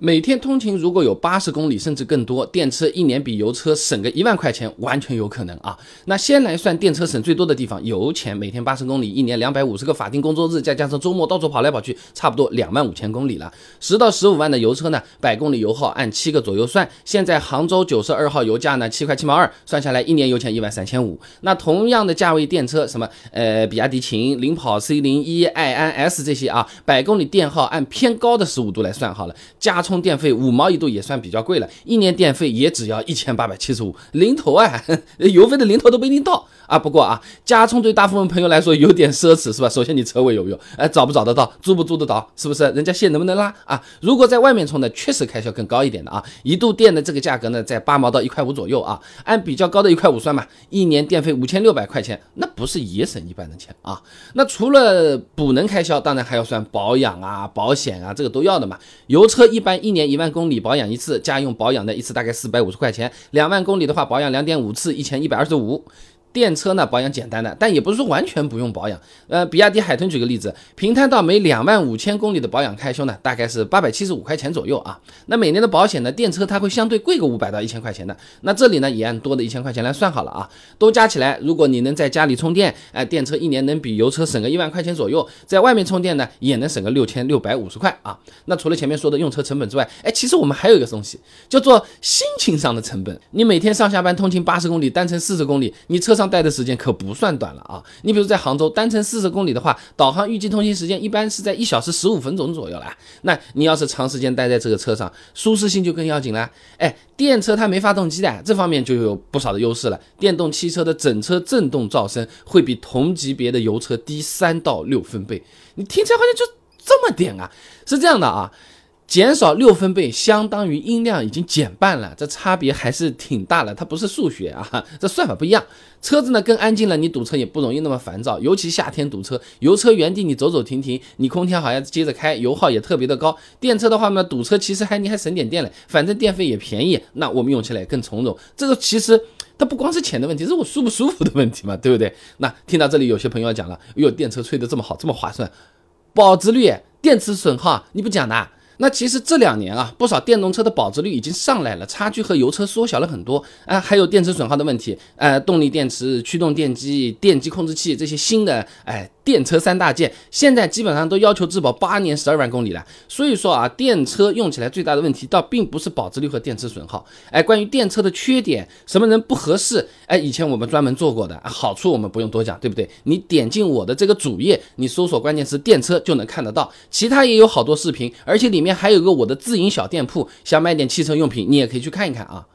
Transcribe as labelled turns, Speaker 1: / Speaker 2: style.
Speaker 1: 每天通勤如果有八十公里甚至更多，电车一年比油车省个一万块钱，完全有可能啊。那先来算电车省最多的地方，油钱每天八十公里，一年两百五十个法定工作日，再加上周末到处跑来跑去，差不多两万五千公里了。十到十五万的油车呢，百公里油耗按七个左右算。现在杭州九十二号油价呢七块七毛二，算下来一年油钱一万三千五。那同样的价位电车，什么呃比亚迪秦、领跑 C 零一、爱安 S 这些啊，百公里电耗按偏高的十五度来算好了，加。充电费五毛一度也算比较贵了，一年电费也只要一千八百七十五，零头啊，油费的零头都不一定到啊。不过啊，加充对大部分朋友来说有点奢侈，是吧？首先你车位有没有？哎，找不找得到？租不租得到？是不是？人家线能不能拉啊？如果在外面充呢，确实开销更高一点的啊。一度电的这个价格呢，在八毛到一块五左右啊。按比较高的一块五算嘛，一年电费五千六百块钱，那不是也省一半的钱啊？那除了补能开销，当然还要算保养啊、保险啊，这个都要的嘛。油车一般。一年一万公里保养一次，家用保养的一次大概四百五十块钱，两万公里的话保养两点五次，一千一百二十五。电车呢保养简单的，但也不是说完全不用保养。呃，比亚迪海豚举个例子，平摊到每两万五千公里的保养开销呢，大概是八百七十五块钱左右啊。那每年的保险呢，电车它会相对贵个五百到一千块钱的。那这里呢也按多的一千块钱来算好了啊，都加起来，如果你能在家里充电，哎，电车一年能比油车省个一万块钱左右，在外面充电呢也能省个六千六百五十块啊。那除了前面说的用车成本之外，哎，其实我们还有一个东西叫做心情上的成本。你每天上下班通勤八十公里，单程四十公里，你车上待的时间可不算短了啊！你比如在杭州单程四十公里的话，导航预计通行时间一般是在一小时十五分钟左右了。那你要是长时间待在这个车上，舒适性就更要紧了。哎，电车它没发动机的，这方面就有不少的优势了。电动汽车的整车震动噪声会比同级别的油车低三到六分贝，你听起来好像就这么点啊？是这样的啊。减少六分贝，相当于音量已经减半了，这差别还是挺大的。它不是数学啊，这算法不一样。车子呢更安静了，你堵车也不容易那么烦躁，尤其夏天堵车，油车原地你走走停停，你空调好像接着开，油耗也特别的高。电车的话呢，堵车其实还你还省点电嘞，反正电费也便宜，那我们用起来更从容。这个其实它不光是钱的问题，是我舒不舒服的问题嘛，对不对？那听到这里，有些朋友讲了，哎呦，电车吹得这么好，这么划算，保值率、电池损耗你不讲的？那其实这两年啊，不少电动车的保值率已经上来了，差距和油车缩小了很多啊。还有电池损耗的问题，呃，动力电池、驱动电机、电机控制器这些新的，哎。电车三大件现在基本上都要求质保八年十二万公里了，所以说啊，电车用起来最大的问题倒并不是保值率和电池损耗，哎，关于电车的缺点，什么人不合适，哎，以前我们专门做过的，好处我们不用多讲，对不对？你点进我的这个主页，你搜索关键词电车就能看得到，其他也有好多视频，而且里面还有个我的自营小店铺，想买点汽车用品，你也可以去看一看啊。